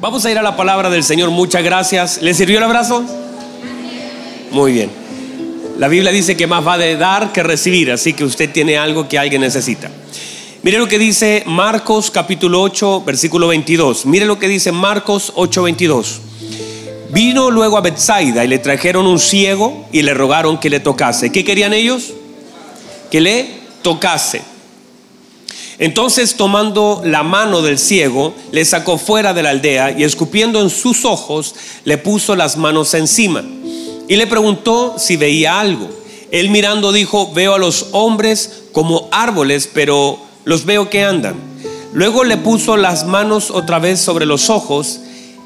Vamos a ir a la palabra del Señor. Muchas gracias. ¿Le sirvió el abrazo? Muy bien. La Biblia dice que más va de dar que recibir, así que usted tiene algo que alguien necesita. Mire lo que dice Marcos capítulo 8, versículo 22. Mire lo que dice Marcos 8, 22. Vino luego a Bethsaida y le trajeron un ciego y le rogaron que le tocase. ¿Qué querían ellos? Que le tocase. Entonces tomando la mano del ciego, le sacó fuera de la aldea y escupiendo en sus ojos, le puso las manos encima y le preguntó si veía algo. Él mirando dijo, veo a los hombres como árboles, pero los veo que andan. Luego le puso las manos otra vez sobre los ojos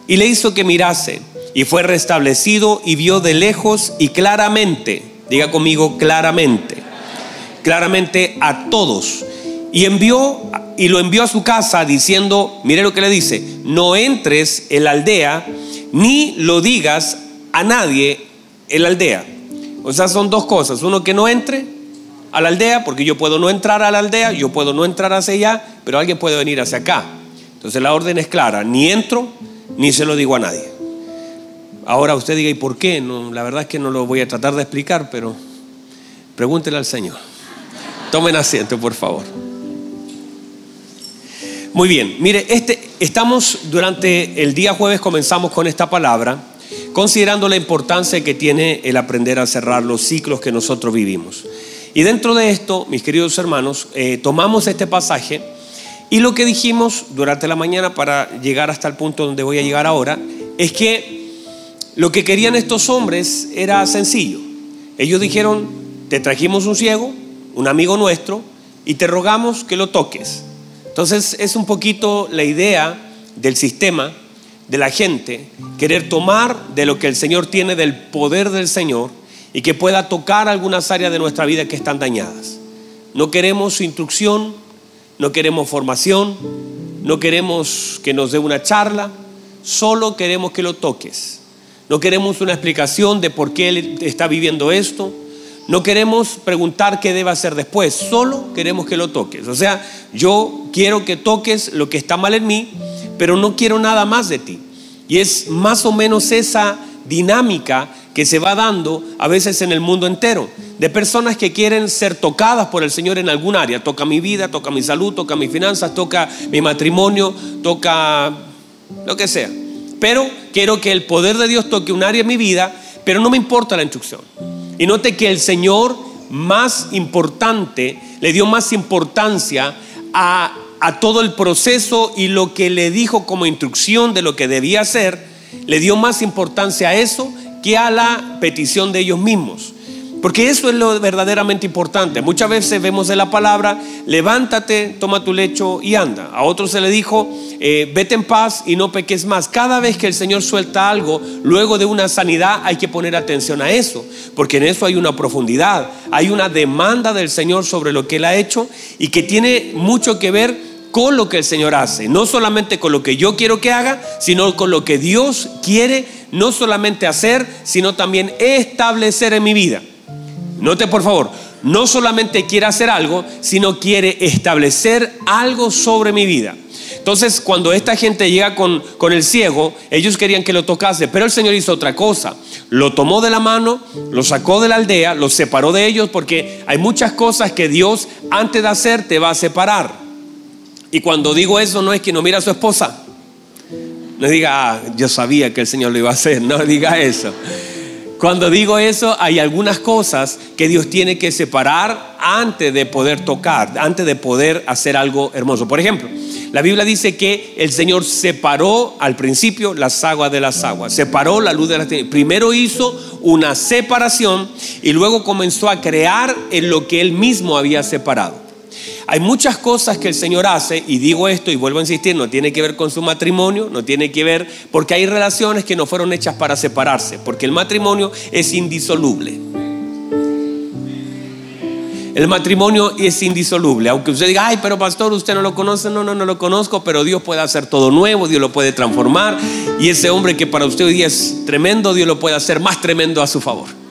y le hizo que mirase y fue restablecido y vio de lejos y claramente, diga conmigo claramente, claramente a todos y envió y lo envió a su casa diciendo, mire lo que le dice, no entres en la aldea ni lo digas a nadie en la aldea. O sea, son dos cosas. Uno que no entre a la aldea, porque yo puedo no entrar a la aldea, yo puedo no entrar hacia allá, pero alguien puede venir hacia acá. Entonces la orden es clara, ni entro ni se lo digo a nadie. Ahora usted diga, ¿y por qué? No, la verdad es que no lo voy a tratar de explicar, pero pregúntele al Señor. Tomen asiento, por favor. Muy bien, mire, este, estamos durante el día jueves comenzamos con esta palabra, considerando la importancia que tiene el aprender a cerrar los ciclos que nosotros vivimos. Y dentro de esto, mis queridos hermanos, eh, tomamos este pasaje y lo que dijimos durante la mañana para llegar hasta el punto donde voy a llegar ahora, es que lo que querían estos hombres era sencillo. Ellos dijeron, te trajimos un ciego, un amigo nuestro, y te rogamos que lo toques. Entonces es un poquito la idea del sistema, de la gente, querer tomar de lo que el Señor tiene, del poder del Señor, y que pueda tocar algunas áreas de nuestra vida que están dañadas. No queremos instrucción, no queremos formación, no queremos que nos dé una charla, solo queremos que lo toques. No queremos una explicación de por qué él está viviendo esto, no queremos preguntar qué debe hacer después, solo queremos que lo toques. O sea, yo quiero que toques lo que está mal en mí, pero no quiero nada más de ti. Y es más o menos esa dinámica que se va dando a veces en el mundo entero, de personas que quieren ser tocadas por el Señor en algún área. Toca mi vida, toca mi salud, toca mis finanzas, toca mi matrimonio, toca lo que sea. Pero quiero que el poder de Dios toque un área en mi vida, pero no me importa la instrucción. Y note que el Señor más importante, le dio más importancia a, todo el proceso y lo que le dijo como instrucción de lo que debía hacer, le dio más importancia a eso que a la petición de ellos mismos. Porque eso es lo verdaderamente importante. Muchas veces vemos en la palabra, levántate, toma tu lecho y anda. A otros se le dijo, eh, vete en paz y no peques más. Cada vez que el Señor suelta algo, luego de una sanidad hay que poner atención a eso. Porque en eso hay una profundidad, hay una demanda del Señor sobre lo que Él ha hecho y que tiene mucho que ver con lo que el Señor hace. No solamente con lo que yo quiero que haga, sino con lo que Dios quiere no solamente hacer, sino también establecer en mi vida. Note por favor, no solamente quiere hacer algo, sino quiere establecer algo sobre mi vida. Entonces, cuando esta gente llega con, con, el ciego, ellos querían que lo tocase, pero el Señor hizo otra cosa. Lo tomó de la mano, lo sacó de la aldea, lo separó de ellos, porque hay muchas cosas que Dios antes de hacer te va a separar. Y cuando digo eso, no es que no mira a su esposa. No diga, ah, yo sabía que el Señor lo iba a hacer, no diga eso. Cuando digo eso, hay algunas cosas que Dios tiene que separar antes de poder tocar, antes de poder hacer algo hermoso. Por ejemplo, la Biblia dice que el Señor separó al principio las aguas de las aguas, separó la luz de las tinieblas. Primero hizo una separación y luego comenzó a crear en lo que él mismo había separado. Hay muchas cosas que el Señor hace, y digo esto y vuelvo a insistir, no tiene que ver con su matrimonio, no tiene que ver, porque hay relaciones que no fueron hechas para separarse, porque el matrimonio es indisoluble. El matrimonio es indisoluble. Aunque usted diga, ay, pero pastor, usted no lo conoce. No, no, no lo conozco, pero Dios puede hacer todo nuevo, Dios lo puede transformar. Y ese hombre que para usted hoy día es tremendo, Dios lo puede hacer más tremendo a su favor.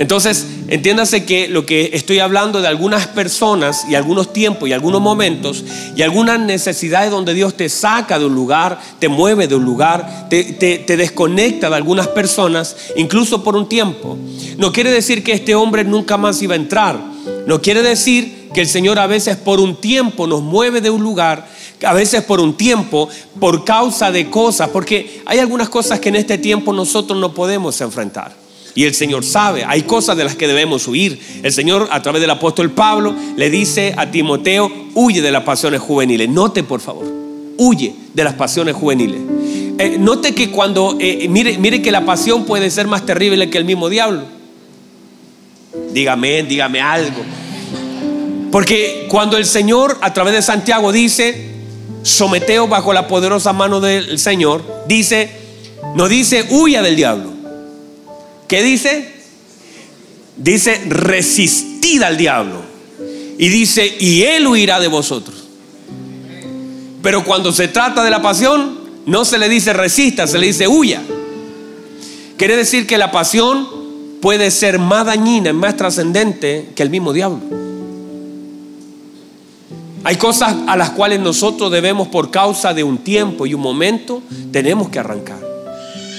Entonces, entiéndase que lo que estoy hablando de algunas personas y algunos tiempos y algunos momentos y algunas necesidades donde Dios te saca de un lugar, te mueve de un lugar, te, te desconecta de algunas personas, incluso por un tiempo. No quiere decir que este hombre nunca más iba a entrar. No quiere decir que el Señor a veces por un tiempo nos mueve de un lugar, a veces por un tiempo, por causa de cosas, porque hay algunas cosas que en este tiempo nosotros no podemos enfrentar. Y el Señor sabe, hay cosas de las que debemos huir. El Señor a través del apóstol Pablo le dice a Timoteo, huye de las pasiones juveniles. Note por favor, huye de las pasiones juveniles. Eh, note que cuando, eh, mire, mire que la pasión puede ser más terrible que el mismo diablo. Dígame, dígame algo. Porque cuando el Señor a través de Santiago dice, someteo bajo la poderosa mano del Señor, dice, no dice, huya del diablo ¿Qué dice? Dice, resistid al diablo. Y dice, y él huirá de vosotros. Pero cuando se trata de la pasión, no se le dice resista, se le dice huya. Quiere decir que la pasión puede ser más dañina, más trascendente que el mismo diablo. Hay cosas a las cuales nosotros debemos por causa de un tiempo y un momento, tenemos que arrancar.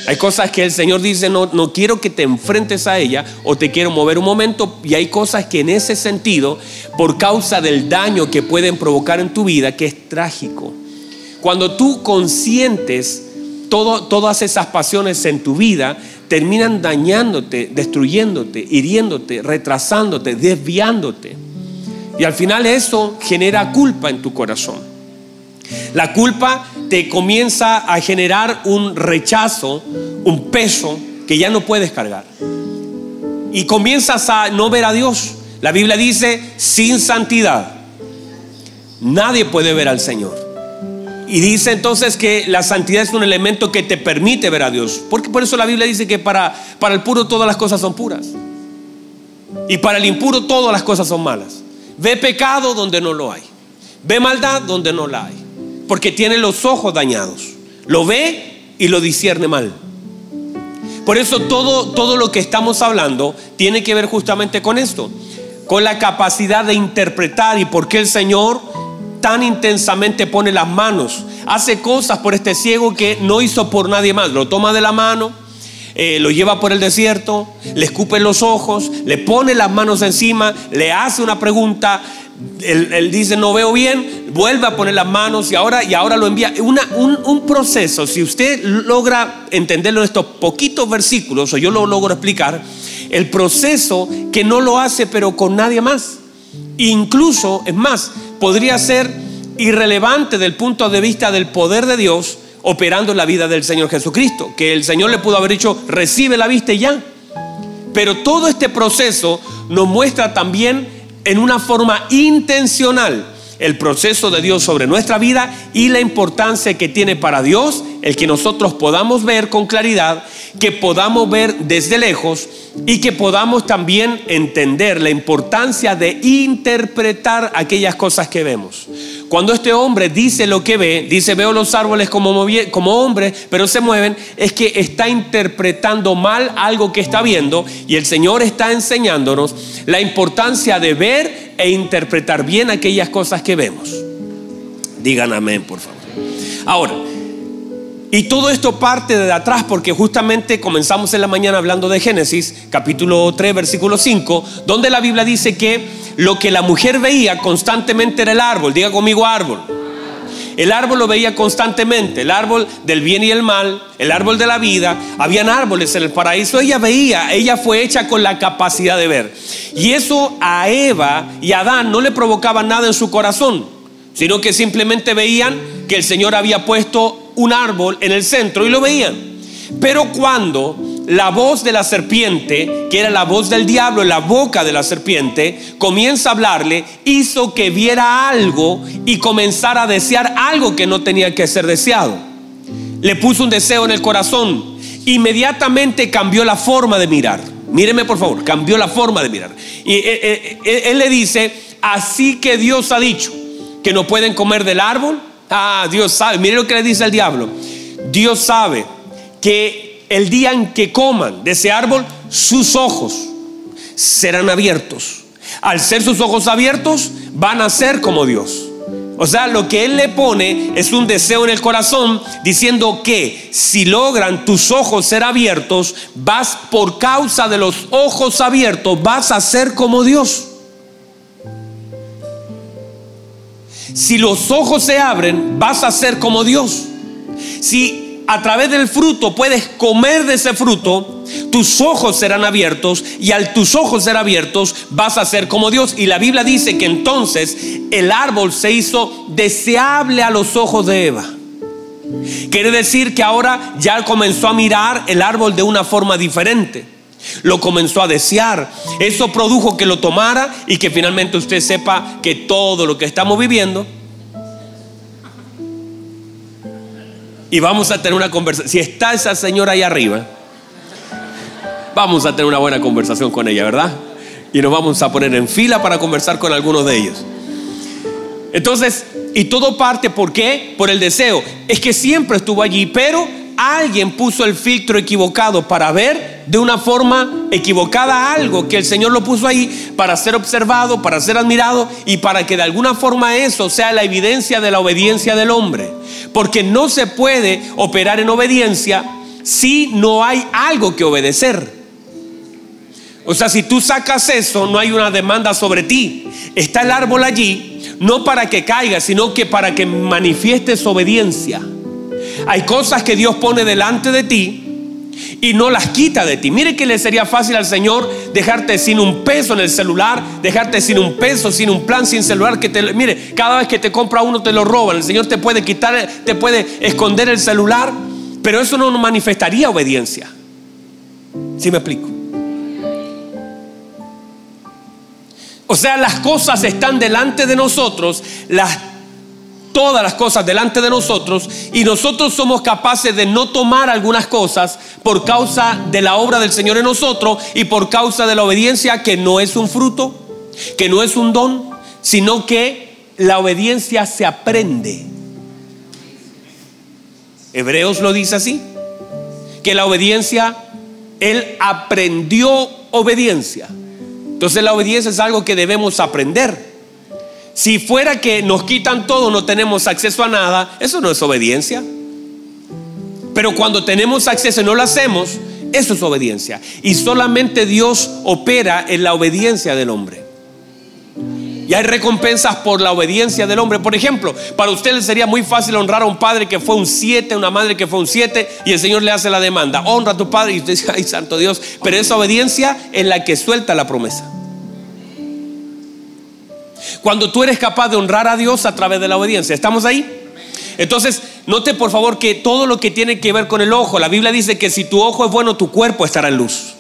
Hay cosas que el Señor dice, no, no quiero que te enfrentes a ella o te quiero mover un momento. Y hay cosas que en ese sentido, por causa del daño que pueden provocar en tu vida, que es trágico. Cuando tú consientes todo, todas esas pasiones en tu vida, terminan dañándote, destruyéndote, hiriéndote, retrasándote, desviándote. Y al final eso genera culpa en tu corazón. La culpa te comienza a generar un rechazo, un peso que ya no puedes cargar. Y comienzas a no ver a Dios. La Biblia dice, sin santidad, nadie puede ver al Señor. Y dice entonces que la santidad es un elemento que te permite ver a Dios. Porque por eso la Biblia dice que para, para el puro todas las cosas son puras. Y para el impuro todas las cosas son malas. Ve pecado donde no lo hay. Ve maldad donde no la hay porque tiene los ojos dañados. Lo ve y lo discierne mal. Por eso todo, todo lo que estamos hablando tiene que ver justamente con esto, con la capacidad de interpretar y por qué el Señor tan intensamente pone las manos, hace cosas por este ciego que no hizo por nadie más, lo toma de la mano, eh, lo lleva por el desierto, le escupe los ojos, le pone las manos encima, le hace una pregunta, él, dice, no veo bien, vuelve a poner las manos y ahora, y ahora lo envía. un, proceso, si usted logra entenderlo en estos poquitos versículos, o yo lo logro explicar, el proceso que no lo hace pero con nadie más. Incluso, es más, podría ser irrelevante del punto de vista del poder de Dios operando en la vida del Señor Jesucristo, que el Señor le pudo haber dicho, recibe la vista y ya. Pero todo este proceso nos muestra también en una forma intencional el proceso de Dios sobre nuestra vida y la importancia que tiene para Dios el que nosotros podamos ver con claridad, que podamos ver desde lejos y que podamos también entender la importancia de interpretar aquellas cosas que vemos. Cuando este hombre dice lo que ve, dice veo los árboles como, como hombres, pero se mueven, es que está interpretando mal algo que está viendo y el Señor está enseñándonos la importancia de ver e interpretar bien aquellas cosas que vemos. Digan amén, por favor. Ahora, y todo esto parte de atrás porque justamente comenzamos en la mañana hablando de Génesis, capítulo 3, versículo 5, donde la Biblia dice que lo que la mujer veía constantemente era el árbol. Diga conmigo árbol. El árbol lo veía constantemente, el árbol del bien y el mal, el árbol de la vida. Habían árboles en el paraíso. Ella veía, ella fue hecha con la capacidad de ver. Y eso a Eva y a Adán no le provocaba nada en su corazón, sino que simplemente veían que el Señor había puesto un árbol en el centro y lo veían. Pero cuando la voz de la serpiente, que era la voz del diablo en la boca de la serpiente, comienza a hablarle, hizo que viera algo y comenzara a desear algo que no tenía que ser deseado. Le puso un deseo en el corazón. Inmediatamente cambió la forma de mirar. Míreme por favor, cambió la forma de mirar. Y eh, eh, eh, él, le dice, así que Dios ha dicho que no pueden comer del árbol. Ah, Dios sabe. Mire lo que le dice el diablo. Dios sabe que el día en que coman de ese árbol, sus ojos serán abiertos. Al ser sus ojos abiertos, van a ser como Dios. O sea, lo que Él le pone es un deseo en el corazón diciendo que si logran tus ojos ser abiertos, vas por causa de los ojos abiertos, vas a ser como Dios. Si los ojos se abren, vas a ser como Dios. Si a través del fruto puedes comer de ese fruto, tus ojos serán abiertos y al tus ojos ser abiertos vas a ser como Dios. Y la Biblia dice que entonces el árbol se hizo deseable a los ojos de Eva. Quiere decir que ahora ya comenzó a mirar el árbol de una forma diferente. Lo comenzó a desear. Eso produjo que lo tomara y que finalmente usted sepa que todo lo que estamos viviendo y vamos a tener una conversación. Si está esa señora ahí arriba, vamos a tener una buena conversación con ella, ¿verdad? Y nos vamos a poner en fila para conversar con algunos de ellos. Entonces, y todo parte, ¿por qué? Por el deseo. Es que siempre estuvo allí, pero alguien puso el filtro equivocado para ver de una forma equivocada algo que el Señor lo puso ahí para ser observado, para ser admirado y para que de alguna forma eso sea la evidencia de la obediencia del hombre. Porque no se puede operar en obediencia si no hay algo que obedecer. O sea, si tú sacas eso, no hay una demanda sobre ti. Está el árbol allí, no para que caiga, sino que para que manifiestes obediencia. Hay cosas que Dios pone delante de ti y no las quita de ti. Mire que le sería fácil al Señor dejarte sin un peso en el celular, dejarte sin un peso, sin un plan, sin celular. Que te, mire, cada vez que te compra uno te lo roban. El Señor te puede quitar, te puede esconder el celular, pero eso no manifestaría obediencia. ¿Sí me explico? O sea, las cosas están delante de nosotros, las todas las cosas delante de nosotros y nosotros somos capaces de no tomar algunas cosas por causa de la obra del Señor en nosotros y por causa de la obediencia que no es un fruto, que no es un don, sino que la obediencia se aprende. Hebreos lo dice así, que la obediencia, Él aprendió obediencia. Entonces la obediencia es algo que debemos aprender. Si fuera que nos quitan todo, no tenemos acceso a nada, eso no es obediencia. Pero cuando tenemos acceso y no lo hacemos, eso es obediencia. Y solamente Dios opera en la obediencia del hombre. Y hay recompensas por la obediencia del hombre. Por ejemplo, para ustedes sería muy fácil honrar a un padre que fue un siete, una madre que fue un siete, y el Señor le hace la demanda. Honra a tu padre y usted dice, ay, santo Dios. Pero esa obediencia en la que suelta la promesa. Cuando tú eres capaz de honrar a Dios a través de la obediencia. ¿Estamos ahí? Entonces, note por favor que todo lo que tiene que ver con el ojo, la Biblia dice que si tu ojo es bueno, tu cuerpo estará en luz.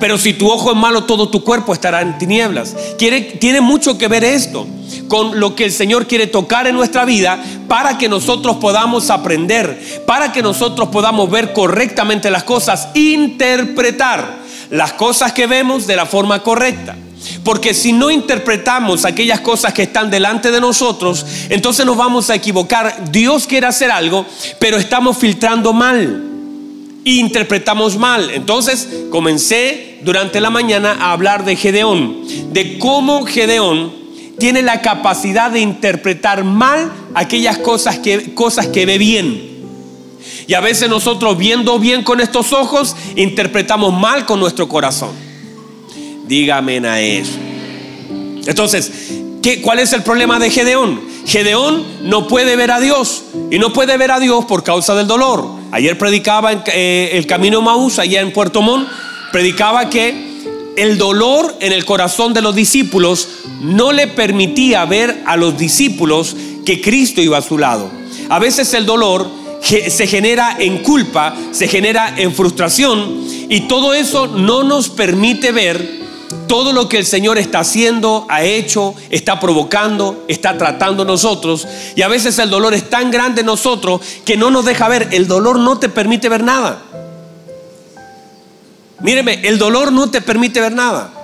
Pero si tu ojo es malo, todo tu cuerpo estará en tinieblas. tiene mucho que ver esto con lo que el Señor quiere tocar en nuestra vida para que nosotros podamos aprender, para que nosotros podamos ver correctamente las cosas, interpretar las cosas que vemos de la forma correcta. Porque si no interpretamos aquellas cosas que están delante de nosotros, entonces nos vamos a equivocar. Dios quiere hacer algo, pero estamos filtrando mal. E interpretamos mal. Entonces comencé durante la mañana a hablar de Gedeón, de cómo Gedeón tiene la capacidad de interpretar mal aquellas cosas que, cosas que ve bien. Y a veces nosotros viendo bien con estos ojos, interpretamos mal con nuestro corazón. Dígame a eso. Entonces, ¿qué, ¿cuál es el problema de Gedeón? Gedeón no puede ver a Dios y no puede ver a Dios por causa del dolor. Ayer predicaba en, eh, el camino Maús, allá en Puerto Montt, predicaba que el dolor en el corazón de los discípulos no le permitía ver a los discípulos que Cristo iba a su lado. A veces el dolor se genera en culpa, se genera en frustración y todo eso no nos permite ver todo lo que el Señor está haciendo, ha hecho, está provocando, está tratando nosotros. Y a veces el dolor es tan grande en nosotros que no nos deja ver. El dolor no te permite ver nada. Míreme, el dolor no te permite ver nada.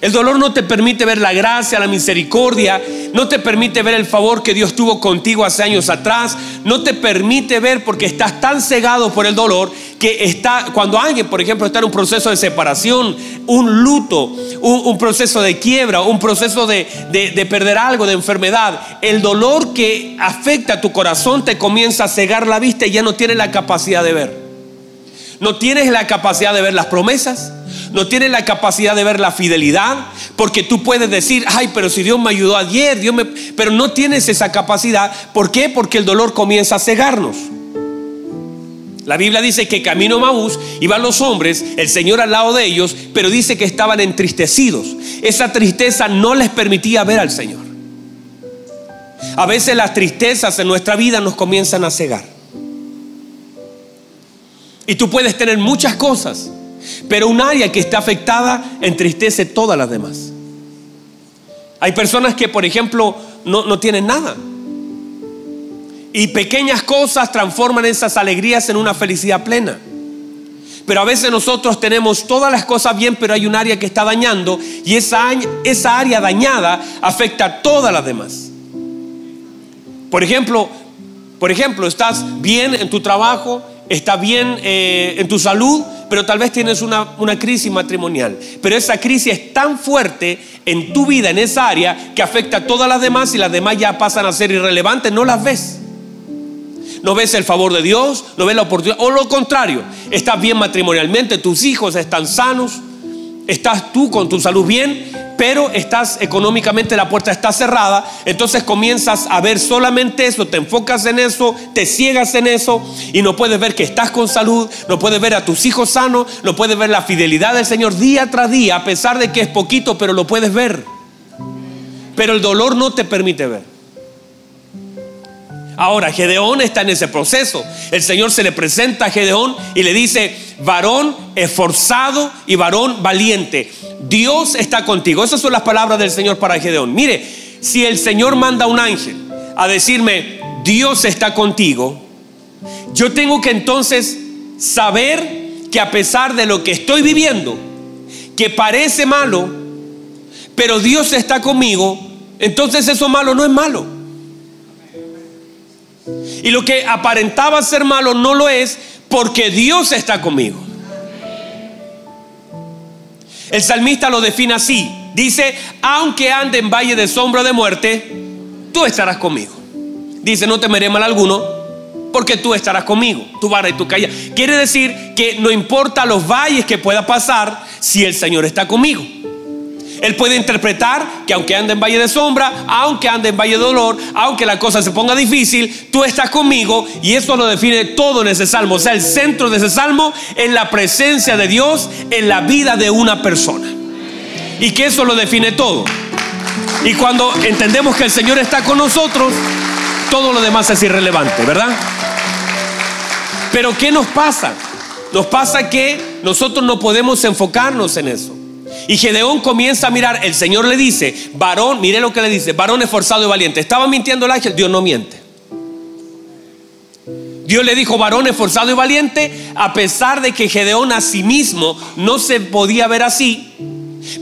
El dolor no te permite ver la gracia, la misericordia, no te permite ver el favor que Dios tuvo contigo hace años atrás, no te permite ver porque estás tan cegado por el dolor que está, cuando alguien, por ejemplo, está en un proceso de separación, un luto, un, proceso de quiebra, un proceso de, de perder algo, de enfermedad, el dolor que afecta a tu corazón te comienza a cegar la vista y ya no tienes la capacidad de ver. No tienes la capacidad de ver las promesas, no tienes la capacidad de ver la fidelidad, porque tú puedes decir, ay, pero si Dios me ayudó ayer, Dios me... Pero no tienes esa capacidad. ¿Por qué? Porque el dolor comienza a cegarnos. La Biblia dice que camino Maús iban los hombres, el Señor al lado de ellos, pero dice que estaban entristecidos. Esa tristeza no les permitía ver al Señor. A veces las tristezas en nuestra vida nos comienzan a cegar. Y tú puedes tener muchas cosas, pero un área que está afectada entristece todas las demás. Hay personas que, por ejemplo, no, no tienen nada. Y pequeñas cosas transforman esas alegrías en una felicidad plena. Pero a veces nosotros tenemos todas las cosas bien, pero hay un área que está dañando y esa, área dañada afecta a todas las demás. Por ejemplo, por ejemplo, estás bien en tu trabajo, estás bien eh, en tu salud, pero tal vez tienes una, una, crisis matrimonial. Pero esa crisis es tan fuerte en tu vida, en esa área, que afecta a todas las demás y las demás ya pasan a ser irrelevantes, no las ves. No ves el favor de Dios, no ves la oportunidad, o lo contrario, estás bien matrimonialmente, tus hijos están sanos, estás tú con tu salud bien, pero estás económicamente, la puerta está cerrada, entonces comienzas a ver solamente eso, te enfocas en eso, te ciegas en eso y no puedes ver que estás con salud, no puedes ver a tus hijos sanos, no puedes ver la fidelidad del Señor día tras día, a pesar de que es poquito, pero lo puedes ver. Pero el dolor no te permite ver. Ahora, Gedeón está en ese proceso. El Señor se le presenta a Gedeón y le dice, varón esforzado y varón valiente. Dios está contigo. Esas son las palabras del Señor para Gedeón. Mire, si el Señor manda a un ángel a decirme, Dios está contigo, yo tengo que entonces saber que a pesar de lo que estoy viviendo, que parece malo, pero Dios está conmigo, entonces eso malo no es malo. Y lo que aparentaba ser malo no lo es porque Dios está conmigo. El salmista lo define así. Dice, aunque ande en valle de sombra de muerte, tú estarás conmigo. Dice, no temeré mal alguno, porque tú estarás conmigo, tu vara y tu calla. Quiere decir que no importa los valles que pueda pasar, si el Señor está conmigo. Él puede interpretar que aunque ande en valle de sombra, aunque ande en valle de dolor, aunque la cosa se ponga difícil, tú estás conmigo y eso lo define todo en ese salmo. O sea, el centro de ese salmo es la presencia de Dios en la vida de una persona. Y que eso lo define todo. Y cuando entendemos que el Señor está con nosotros, todo lo demás es irrelevante, ¿verdad? Pero ¿qué nos pasa? Nos pasa que nosotros no podemos enfocarnos en eso. Y Gedeón comienza a mirar, el Señor le dice, varón, mire lo que le dice, varón esforzado y valiente. ¿Estaba mintiendo el ángel? Dios no miente. Dios le dijo, varón esforzado y valiente, a pesar de que Gedeón a sí mismo no se podía ver así.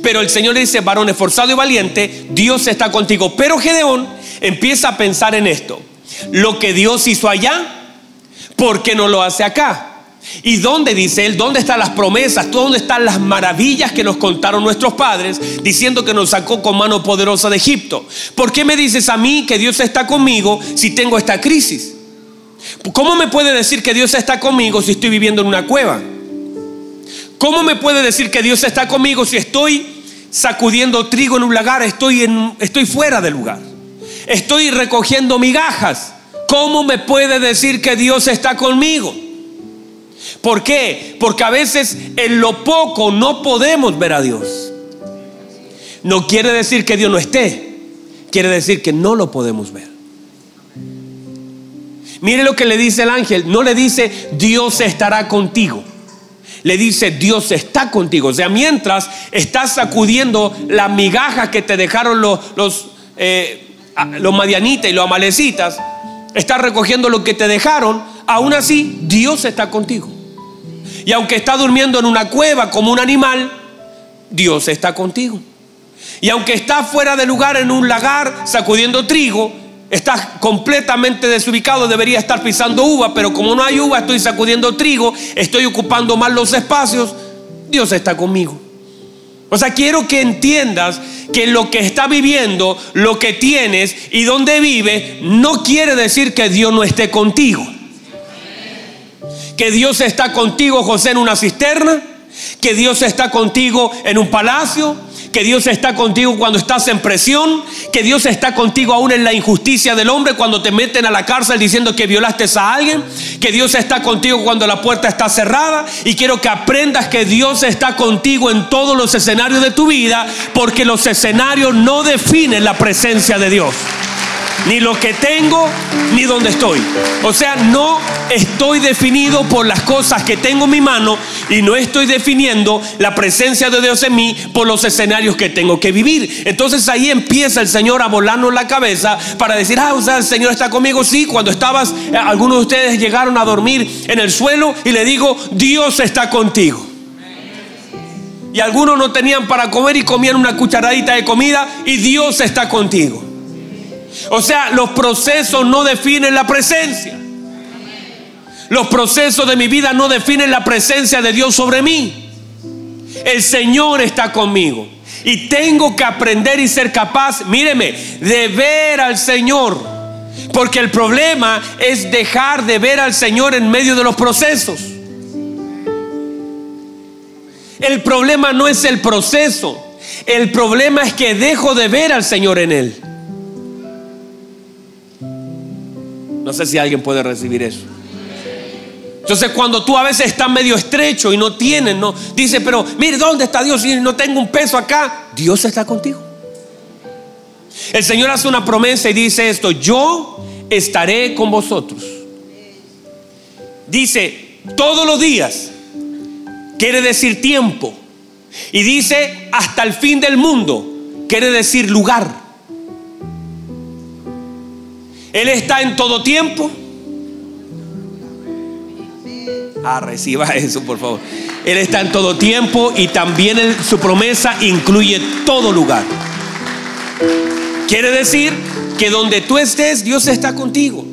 Pero el Señor le dice, varón esforzado y valiente, Dios está contigo. Pero Gedeón empieza a pensar en esto. Lo que Dios hizo allá, ¿por qué no lo hace acá? ¿Y dónde dice él? ¿Dónde están las promesas? ¿Dónde están las maravillas que nos contaron nuestros padres diciendo que nos sacó con mano poderosa de Egipto? ¿Por qué me dices a mí que Dios está conmigo si tengo esta crisis? ¿Cómo me puede decir que Dios está conmigo si estoy viviendo en una cueva? ¿Cómo me puede decir que Dios está conmigo si estoy sacudiendo trigo en un lagar? Estoy, en, estoy fuera del lugar. Estoy recogiendo migajas. ¿Cómo me puede decir que Dios está conmigo? ¿Por qué? Porque a veces en lo poco no podemos ver a Dios. No quiere decir que Dios no esté, quiere decir que no lo podemos ver. Mire lo que le dice el ángel, no le dice Dios estará contigo. Le dice Dios está contigo. O sea, mientras estás sacudiendo las migajas que te dejaron los, los, eh, los madianitas y los amalecitas, estás recogiendo lo que te dejaron, aún así Dios está contigo. Y aunque está durmiendo en una cueva como un animal, Dios está contigo. Y aunque estás fuera de lugar en un lagar sacudiendo trigo, estás completamente desubicado, debería estar pisando uva, pero como no hay uva, estoy sacudiendo trigo, estoy ocupando mal los espacios, Dios está conmigo. O sea, quiero que entiendas que lo que está viviendo, lo que tienes y donde vive, no quiere decir que Dios no esté contigo. Que Dios está contigo, José, en una cisterna, que Dios está contigo en un palacio, que Dios está contigo cuando estás en presión, que Dios está contigo aún en la injusticia del hombre cuando te meten a la cárcel diciendo que violaste a alguien, que Dios está contigo cuando la puerta está cerrada y quiero que aprendas que Dios está contigo en todos los escenarios de tu vida porque los escenarios no definen la presencia de Dios ni lo que tengo, ni donde estoy. O sea, no estoy definido por las cosas que tengo en mi mano y no estoy definiendo la presencia de Dios en mí por los escenarios que tengo que vivir. Entonces ahí empieza el Señor a volarnos la cabeza para decir, ah, o sea, el Señor está conmigo. Sí, cuando estabas, eh, algunos de ustedes llegaron a dormir en el suelo y le digo, Dios está contigo. Y algunos no tenían para comer y comían una cucharadita de comida y Dios está contigo. O sea, los procesos no definen la presencia. Los procesos de mi vida no definen la presencia de Dios sobre mí. El Señor está conmigo. Y tengo que aprender y ser capaz, míreme, de ver al Señor. Porque el problema es dejar de ver al Señor en medio de los procesos. El problema no es el proceso. El problema es que dejo de ver al Señor en él. No sé si alguien puede recibir eso. Entonces cuando tú a veces estás medio estrecho y no tienes, no, dice, pero mire, ¿dónde está Dios? Y no tengo un peso acá. Dios está contigo. El Señor hace una promesa y dice esto, yo estaré con vosotros. Dice, todos los días, quiere decir tiempo. Y dice, hasta el fin del mundo, quiere decir lugar. Él está en todo tiempo. Ah, reciba eso, por favor. Él está en todo tiempo y también su promesa incluye todo lugar. Quiere decir que donde tú estés, Dios está contigo.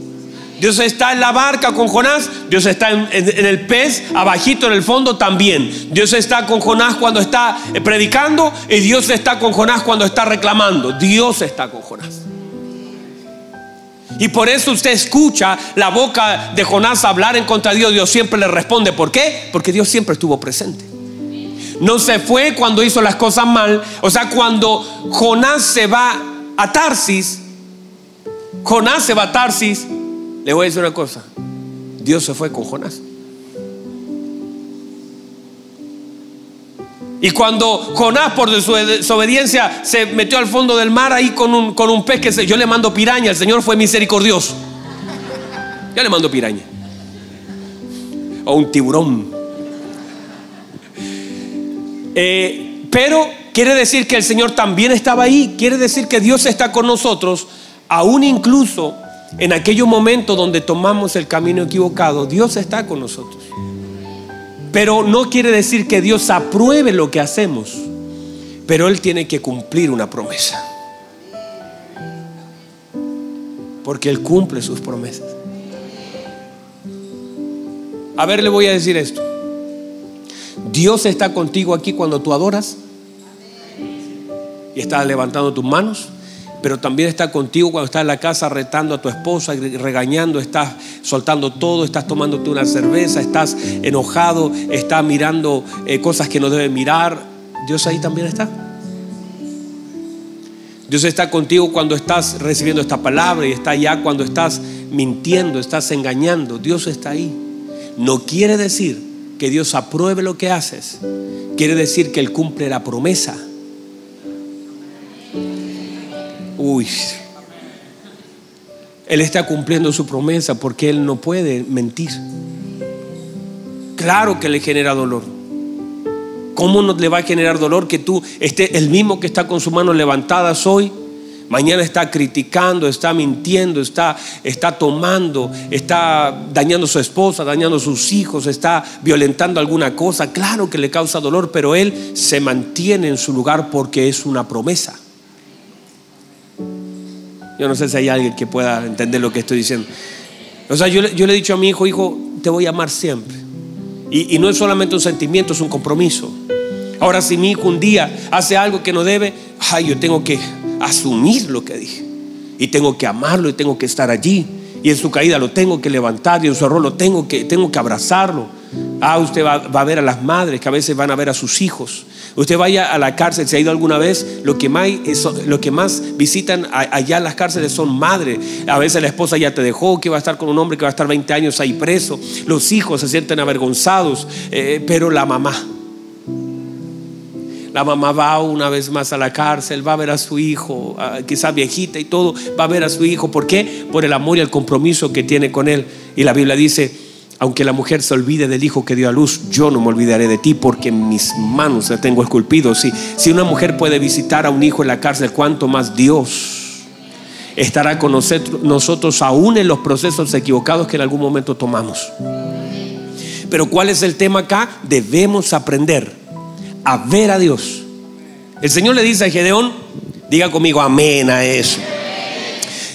Dios está en la barca con Jonás, Dios está en, en, el pez, abajito en el fondo también. Dios está con Jonás cuando está predicando y Dios está con Jonás cuando está reclamando. Dios está con Jonás. Y por eso usted escucha la boca de Jonás hablar en contra de Dios. Dios siempre le responde. ¿Por qué? Porque Dios siempre estuvo presente. No se fue cuando hizo las cosas mal. O sea, cuando Jonás se va a Tarsis, Jonás se va a Tarsis, le voy a decir una cosa. Dios se fue con Jonás. Y cuando Jonás por su desobediencia se metió al fondo del mar ahí con un, con un pez que yo le mando piraña, el Señor fue misericordioso. Yo le mando piraña. O un tiburón. Eh, pero quiere decir que el Señor también estaba ahí. Quiere decir que Dios está con nosotros, aún incluso en aquellos momentos donde tomamos el camino equivocado. Dios está con nosotros. Pero no quiere decir que Dios apruebe lo que hacemos, pero Él tiene que cumplir una promesa. Porque Él cumple sus promesas. A ver, le voy a decir esto. Dios está contigo aquí cuando tú adoras y estás levantando tus manos pero también está contigo cuando estás en la casa retando a tu esposa regañando, estás soltando todo, estás tomándote una cerveza, estás enojado, estás mirando eh, cosas que no debes mirar. Dios ahí también está. Dios está contigo cuando estás recibiendo esta palabra y está allá cuando estás mintiendo, estás engañando. Dios está ahí. No quiere decir que Dios apruebe lo que haces. Quiere decir que Él cumple la promesa uy, Él está cumpliendo su promesa porque Él no puede mentir. Claro que le genera dolor. ¿Cómo no le va a generar dolor que tú estés el mismo que está con su mano levantada hoy? Mañana está criticando, está mintiendo, está, está tomando, está dañando a su esposa, dañando a sus hijos, está violentando alguna cosa. Claro que le causa dolor, pero él se mantiene en su lugar porque es una promesa. Yo no sé si hay alguien que pueda entender lo que estoy diciendo. O sea, yo, le he dicho a mi hijo, hijo, te voy a amar siempre. Y, no es solamente un sentimiento, es un compromiso. Ahora, si mi hijo un día hace algo que no debe, ay, yo tengo que asumir lo que dije. Y tengo que amarlo y tengo que estar allí. Y en su caída lo tengo que levantar y en su error lo tengo que, tengo que abrazarlo. Ah, usted va, a ver a las madres que a veces van a ver a sus hijos. Usted vaya a la cárcel, si ha ido alguna vez, lo que más, lo que más visitan allá en las cárceles son madres. A veces la esposa ya te dejó, que va a estar con un hombre que va a estar 20 años ahí preso. Los hijos se sienten avergonzados, eh, pero la mamá la mamá va una vez más a la cárcel, va a ver a su hijo, quizás viejita y todo, va a ver a su hijo. ¿Por qué? Por el amor y el compromiso que tiene con él. Y la Biblia dice, aunque la mujer se olvide del hijo que dio a luz, yo no me olvidaré de ti porque en mis manos la tengo esculpido. Si, si una mujer puede visitar a un hijo en la cárcel, ¿cuánto más Dios estará con nosotros aún en los procesos equivocados que en algún momento tomamos? Pero ¿cuál es el tema acá? Debemos aprender a ver a Dios. El Señor le dice a Gedeón, diga conmigo amén a eso.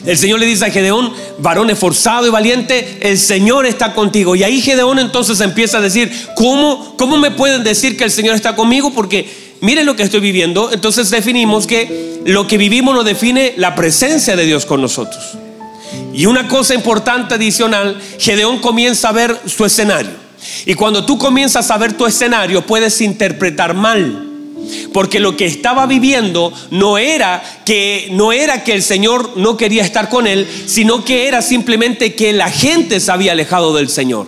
El Señor le dice a Gedeón, varón esforzado y valiente, el Señor está contigo. Y ahí Gedeón entonces empieza a decir, ¿cómo, cómo me pueden decir que el Señor está conmigo? Porque miren lo que estoy viviendo. Entonces definimos que lo que vivimos nos define la presencia de Dios con nosotros. Y una cosa importante adicional, Gedeón comienza a ver su escenario. Y cuando tú comienzas a ver tu escenario, puedes interpretar mal. Porque lo que estaba viviendo no era que no era que el Señor no quería estar con él, sino que era simplemente que la gente se había alejado del Señor.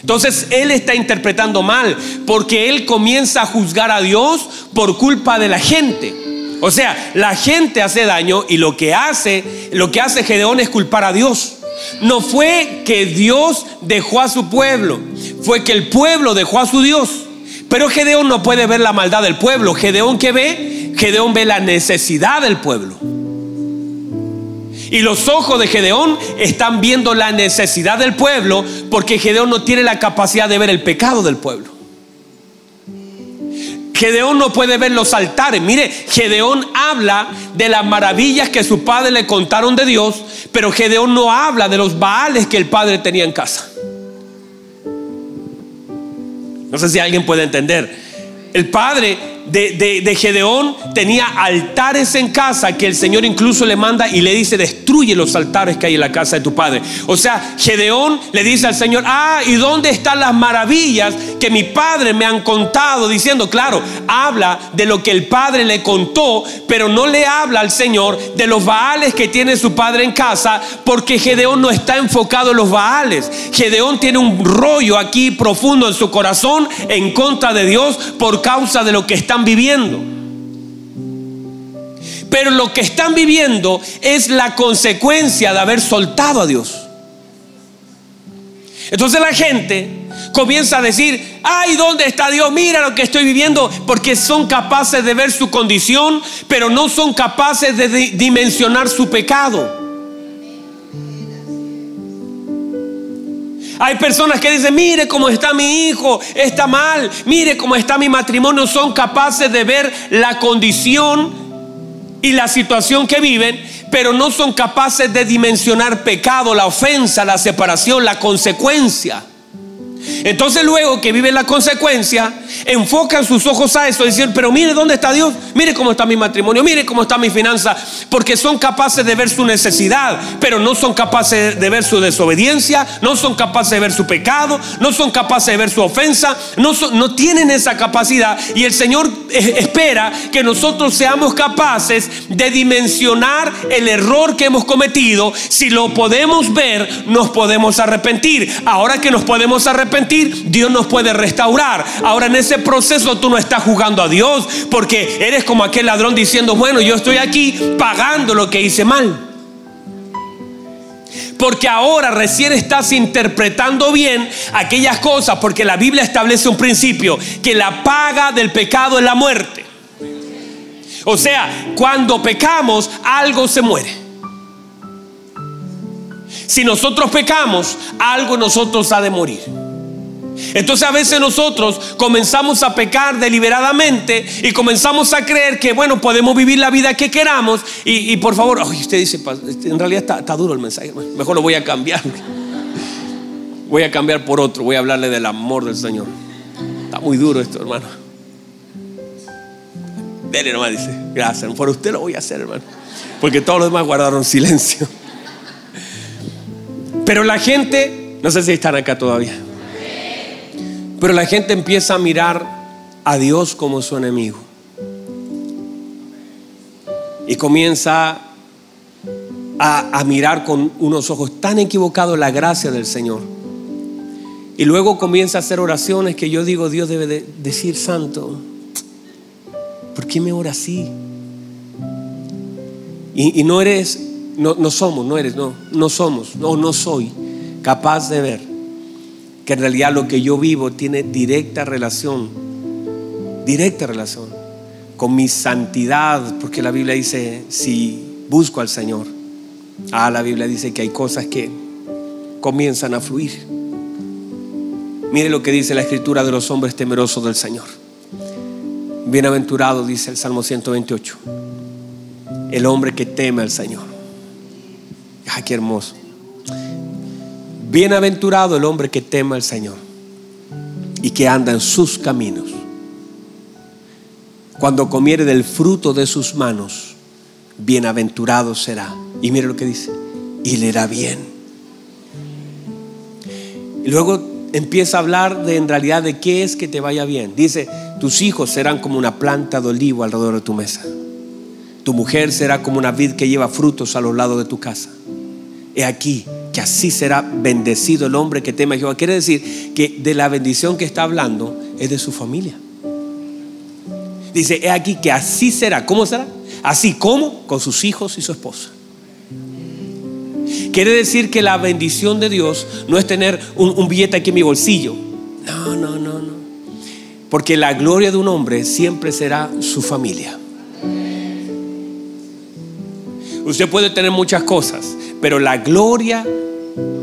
Entonces él está interpretando mal, porque él comienza a juzgar a Dios por culpa de la gente. O sea, la gente hace daño y lo que hace, lo que hace Gedeón es culpar a Dios. No fue que Dios dejó a su pueblo, fue que el pueblo dejó a su Dios. Pero Gedeón no puede ver la maldad del pueblo. Gedeón que ve, Gedeón ve la necesidad del pueblo. Y los ojos de Gedeón están viendo la necesidad del pueblo porque Gedeón no tiene la capacidad de ver el pecado del pueblo. Gedeón no puede ver los altares. Mire, Gedeón habla de las maravillas que su padre le contaron de Dios, pero Gedeón no habla de los baales que el padre tenía en casa. No sé si alguien puede entender. El padre de, Gedeón tenía altares en casa que el Señor incluso le manda y le dice, destruye los altares que hay en la casa de tu padre. O sea, Gedeón le dice al Señor, ah, ¿y dónde están las maravillas que mi padre me han contado? Diciendo, claro, habla de lo que el padre le contó, pero no le habla al Señor de los baales que tiene su padre en casa, porque Gedeón no está enfocado en los baales. Gedeón tiene un rollo aquí profundo en su corazón en contra de Dios por causa de lo que están viviendo. Pero lo que están viviendo es la consecuencia de haber soltado a Dios. Entonces la gente comienza a decir, ay, ¿dónde está Dios? Mira lo que estoy viviendo, porque son capaces de ver su condición, pero no son capaces de dimensionar su pecado. Hay personas que dicen, mire cómo está mi hijo, está mal, mire cómo está mi matrimonio. Son capaces de ver la condición y la situación que viven, pero no son capaces de dimensionar pecado, la ofensa, la separación, la consecuencia. Entonces luego que viven la consecuencia, enfocan sus ojos a eso y dicen, pero mire dónde está Dios, mire cómo está mi matrimonio, mire cómo está mi finanza, porque son capaces de ver su necesidad, pero no son capaces de ver su desobediencia, no son capaces de ver su pecado, no son capaces de ver su ofensa, no, no tienen esa capacidad y el Señor eh, espera que nosotros seamos capaces de dimensionar el error que hemos cometido. Si lo podemos ver, nos podemos arrepentir. Ahora que nos podemos arrepentir, Dios nos puede restaurar. Ahora en ese proceso tú no estás jugando a Dios porque eres como aquel ladrón diciendo, bueno, yo estoy aquí pagando lo que hice mal. Porque ahora recién estás interpretando bien aquellas cosas, porque la Biblia establece un principio, que la paga del pecado es la muerte. O sea, cuando pecamos, algo se muere. Si nosotros pecamos, algo nosotros ha de morir. Entonces a veces nosotros comenzamos a pecar deliberadamente y comenzamos a creer que, bueno, podemos vivir la vida que queramos. Y, por favor, usted dice, en realidad está, duro el mensaje, mejor lo voy a cambiar. Voy a cambiar por otro, voy a hablarle del amor del Señor. Está muy duro esto, hermano. Dele hermano dice, gracias, por usted lo voy a hacer, hermano. Porque todos los demás guardaron silencio. Pero la gente, no sé si están acá todavía. Pero la gente empieza a mirar a Dios como su enemigo. Y comienza a, mirar con unos ojos tan equivocados la gracia del Señor. Y luego comienza a hacer oraciones que yo digo, Dios debe de decir, Santo, ¿por qué me ora así? Y, no eres, no, no, somos, no eres, no, no somos, no, no soy capaz de ver en realidad lo que yo vivo tiene directa relación, directa relación con mi santidad, porque la Biblia dice, si busco al Señor, ah, la Biblia dice que hay cosas que comienzan a fluir. Mire lo que dice la escritura de los hombres temerosos del Señor. Bienaventurado, dice el Salmo 128, el hombre que teme al Señor. Ah, qué hermoso. Bienaventurado el hombre que teme al Señor y que anda en sus caminos. Cuando comiere del fruto de sus manos, bienaventurado será. Y mire lo que dice, y le irá bien. Y luego empieza a hablar de en realidad de qué es que te vaya bien. Dice, tus hijos serán como una planta de olivo alrededor de tu mesa. Tu mujer será como una vid que lleva frutos a los lados de tu casa. He aquí, que así será bendecido el hombre que teme a Jehová. Quiere decir que de la bendición que está hablando es de su familia. Dice, he aquí que así será. ¿Cómo será? Así como con sus hijos y su esposa. Quiere decir que la bendición de Dios no es tener un, un billete aquí en mi bolsillo. No, no, no, no. Porque la gloria de un hombre siempre será su familia. Usted puede tener muchas cosas, pero la gloria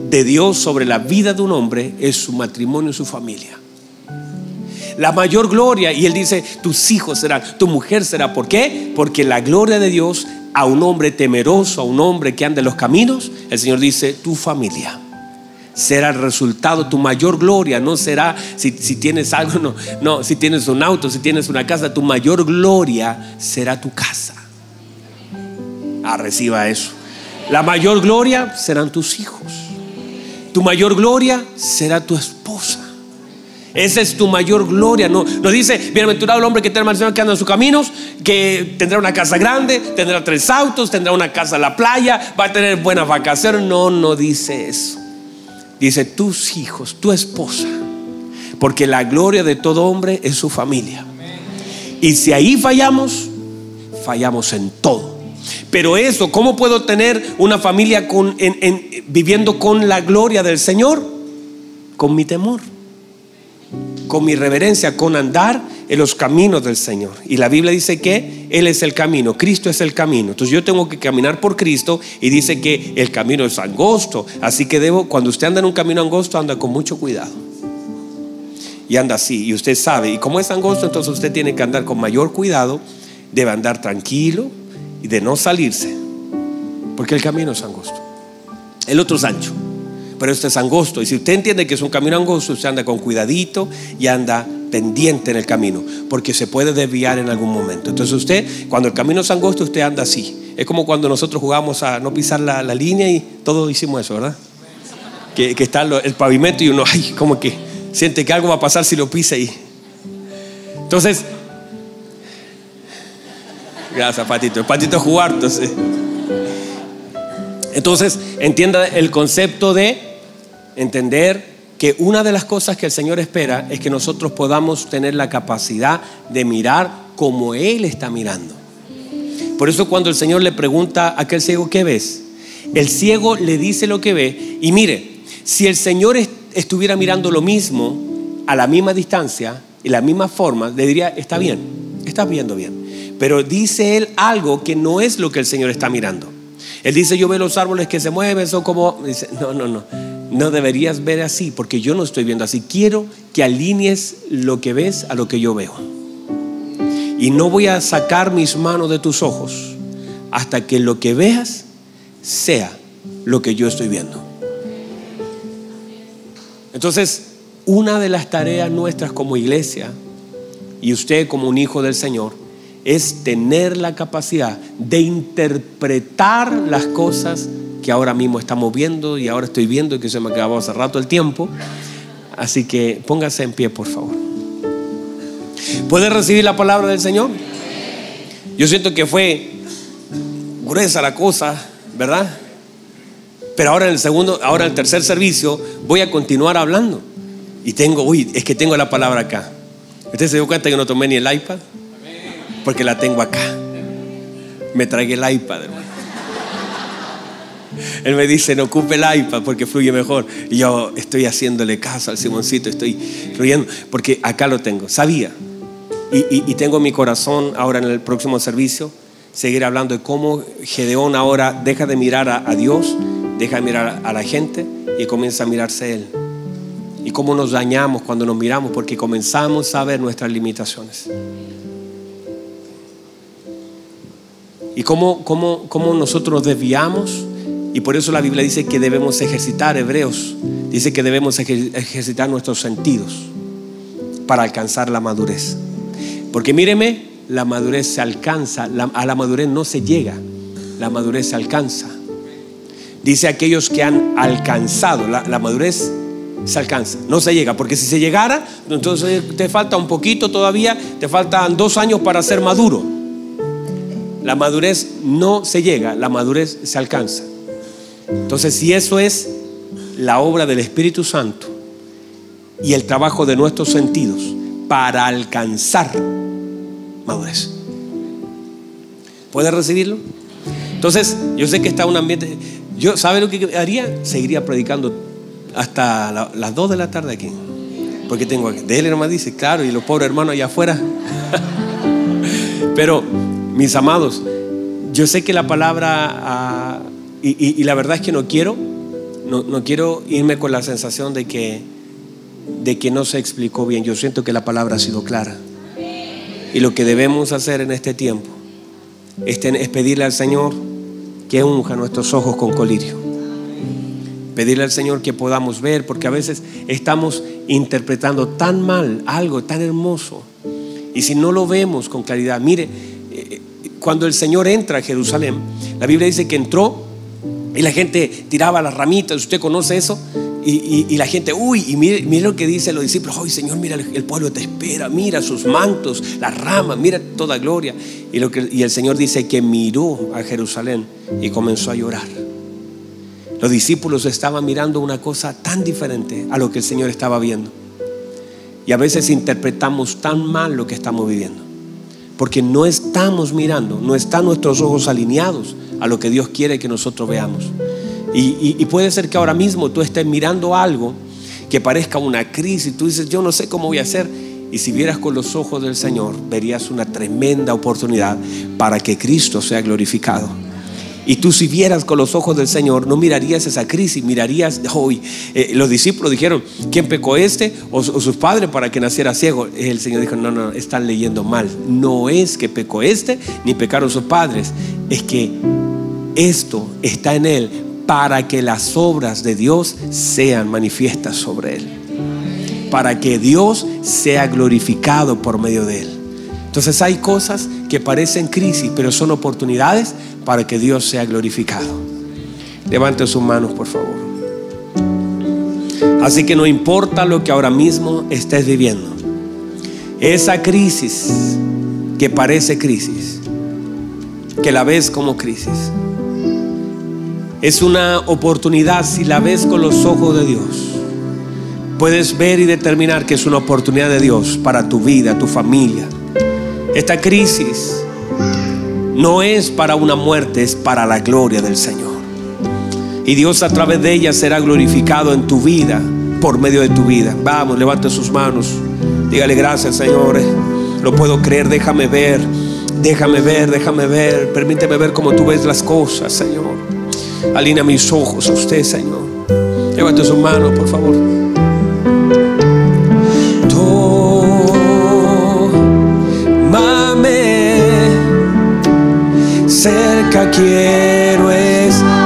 de Dios sobre la vida de un hombre es su matrimonio y su familia. La mayor gloria, y él dice, tus hijos serán, tu mujer será. ¿Por qué? Porque la gloria de Dios a un hombre temeroso, a un hombre que anda en los caminos, el Señor dice, tu familia será el resultado, tu mayor gloria no será si, tienes algo, no, no, si tienes un auto, si tienes una casa, tu mayor gloria será tu casa. Ah, reciba eso. La mayor gloria serán tus hijos. Tu mayor gloria será tu esposa. Esa es tu mayor gloria. No, no dice, bienaventurado el hombre que tiene Señor que anda en sus caminos, que tendrá una casa grande, tendrá tres autos, tendrá una casa en la playa, va a tener buenas vacaciones. No, no dice eso. Dice tus hijos, tu esposa. Porque la gloria de todo hombre es su familia. Y si ahí fallamos, fallamos en todo. Pero eso, ¿cómo puedo tener una familia con, viviendo con la gloria del Señor? Con mi temor, con mi reverencia, con andar en los caminos del Señor. Y la Biblia dice que Él es el camino, Cristo es el camino. Entonces yo tengo que caminar por Cristo y dice que el camino es angosto. Así que debo, cuando usted anda en un camino angosto, anda con mucho cuidado. Y anda así, y usted sabe, y como es angosto, entonces usted tiene que andar con mayor cuidado, debe andar tranquilo, y de no salirse, porque el camino es angosto. El otro es ancho, pero este es angosto. Y si usted entiende que es un camino angosto, usted anda con cuidadito y anda pendiente en el camino, porque se puede desviar en algún momento. Entonces usted, cuando el camino es angosto, usted anda así. Es como cuando nosotros jugamos a no pisar la, línea y todos hicimos eso, ¿verdad? Que, está el pavimento y uno, ay, como que siente que algo va a pasar si lo pisa ahí. Entonces, Gracias, Patito. Patito. Entonces, entienda el concepto de entender que una de las cosas que el Señor espera es que nosotros podamos tener la capacidad de mirar como Él está mirando. Por eso cuando el Señor le pregunta a aquel ciego, ¿qué ves? El ciego le dice lo que ve y mire, si el Señor estuviera mirando lo mismo a la misma distancia y la misma forma, le diría, está bien, estás viendo bien. Pero dice él algo que no es lo que el Señor está mirando. Él dice, yo veo los árboles que se mueven, son como... Dice, no, no, no. No deberías ver así porque yo no estoy viendo así. Quiero que alinees lo que ves a lo que yo veo. Y no voy a sacar mis manos de tus ojos hasta que lo que veas sea lo que yo estoy viendo. Entonces, una de las tareas nuestras como iglesia y usted como un hijo del Señor es tener la capacidad de interpretar las cosas que ahora mismo estamos viendo y ahora estoy viendo y que se me acabó hace rato el tiempo. Así que póngase en pie, por favor. ¿Puede recibir la palabra del Señor? Yo siento que fue gruesa la cosa, ¿verdad? Pero ahora en el segundo, ahora en el tercer servicio voy a continuar hablando. Y tengo, uy, es que tengo la palabra acá. ¿Usted se dio cuenta que no tomé ni el iPad? Porque la tengo acá. Me tragué el iPad. Él me dice, no ocupe el iPad porque fluye mejor. Y yo estoy haciéndole caso al Simoncito, estoy fluyendo, porque acá lo tengo. Sabía. Y, tengo mi corazón ahora en el próximo servicio, seguir hablando de cómo Gedeón ahora deja de mirar a, a Dios, deja de mirar a la gente y comienza a mirarse a Él. Y cómo nos dañamos cuando nos miramos porque comenzamos a ver nuestras limitaciones. Y cómo, cómo, cómo nosotros desviamos y por eso la Biblia dice que debemos ejercitar, Hebreos, dice que debemos ejercitar nuestros sentidos para alcanzar la madurez. Porque míreme, la madurez se alcanza, a la madurez no se llega, la madurez se alcanza. Dice aquellos que han alcanzado, la, la madurez se alcanza, no se llega, porque si se llegara, entonces te falta un poquito todavía, te faltan dos años para ser maduro. La madurez no se llega, la madurez se alcanza. Entonces, si eso es la obra del Espíritu Santo y el trabajo de nuestros sentidos para alcanzar madurez, ¿puede recibirlo? Entonces, yo sé que está un ambiente. Yo, ¿sabe lo que haría? Seguiría predicando hasta las 2 de la tarde aquí. Porque tengo aquí. De él nomás dice, claro, y los pobres hermanos allá afuera. Pero, mis amados, yo sé que la palabra ah, y, la verdad es que no quiero, no, quiero irme con la sensación de que, de que no se explicó bien. Yo siento que la palabra ha sido clara. Y lo que debemos hacer en este tiempo es, es pedirle al Señor que unja nuestros ojos con colirio. Pedirle al Señor que podamos ver, porque a veces estamos interpretando tan mal algo tan hermoso. Y si no lo vemos con claridad, mire, cuando el Señor entra a Jerusalén, la Biblia dice que entró y la gente tiraba las ramitas, usted conoce eso. Y, la gente, uy, y mire, lo que dicen los discípulos, hoy Señor, mira, el, pueblo te espera, mira sus mantos, las ramas, mira toda gloria. Y, y el Señor dice que miró a Jerusalén y comenzó a llorar. Los discípulos estaban mirando una cosa tan diferente a lo que el Señor estaba viendo. Y a veces interpretamos tan mal lo que estamos viviendo. Porque no estamos mirando, no están nuestros ojos alineados a lo que Dios quiere que nosotros veamos. Y, puede ser que ahora mismo tú estés mirando algo que parezca una crisis, tú dices, yo no sé cómo voy a hacer. Y si vieras con los ojos del Señor, verías una tremenda oportunidad para que Cristo sea glorificado. Y tú si vieras con los ojos del Señor, no mirarías esa crisis, mirarías, hoy eh, los discípulos dijeron, ¿quién pecó este o, o, sus padres para que naciera ciego? El Señor dijo, no, no, están leyendo mal. No es que pecó este, ni pecaron sus padres, es que esto está en Él para que las obras de Dios sean manifiestas sobre Él. Para que Dios sea glorificado por medio de Él. Entonces hay cosas que parecen crisis, pero son oportunidades para que Dios sea glorificado. Levante sus manos, por favor. Así que no importa lo que ahora mismo estés viviendo. Esa crisis que parece crisis, que la ves como crisis, es una oportunidad si la ves con los ojos de Dios. Puedes ver y determinar que es una oportunidad de Dios para tu vida, tu familia. Esta crisis no es para una muerte, es para la gloria del Señor. Y Dios a través de ella será glorificado en tu vida, por medio de tu vida. Vamos, levante sus manos. Dígale gracias, Señor. Lo puedo creer, déjame ver Déjame ver, déjame ver, permíteme ver cómo tú ves las cosas, Señor. Alinea mis ojos a usted, Señor. Llévate su mano, por favor. Cerca quiero estar.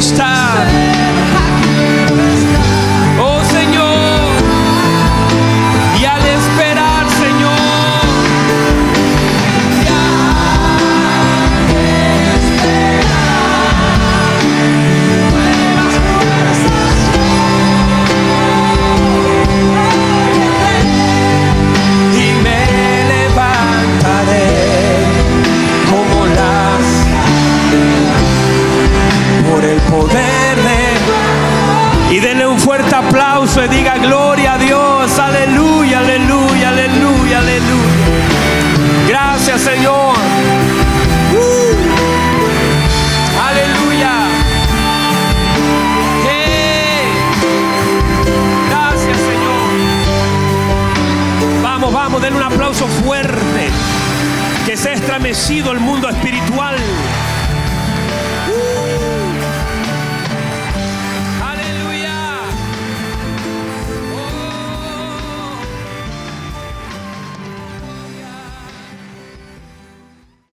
Cerca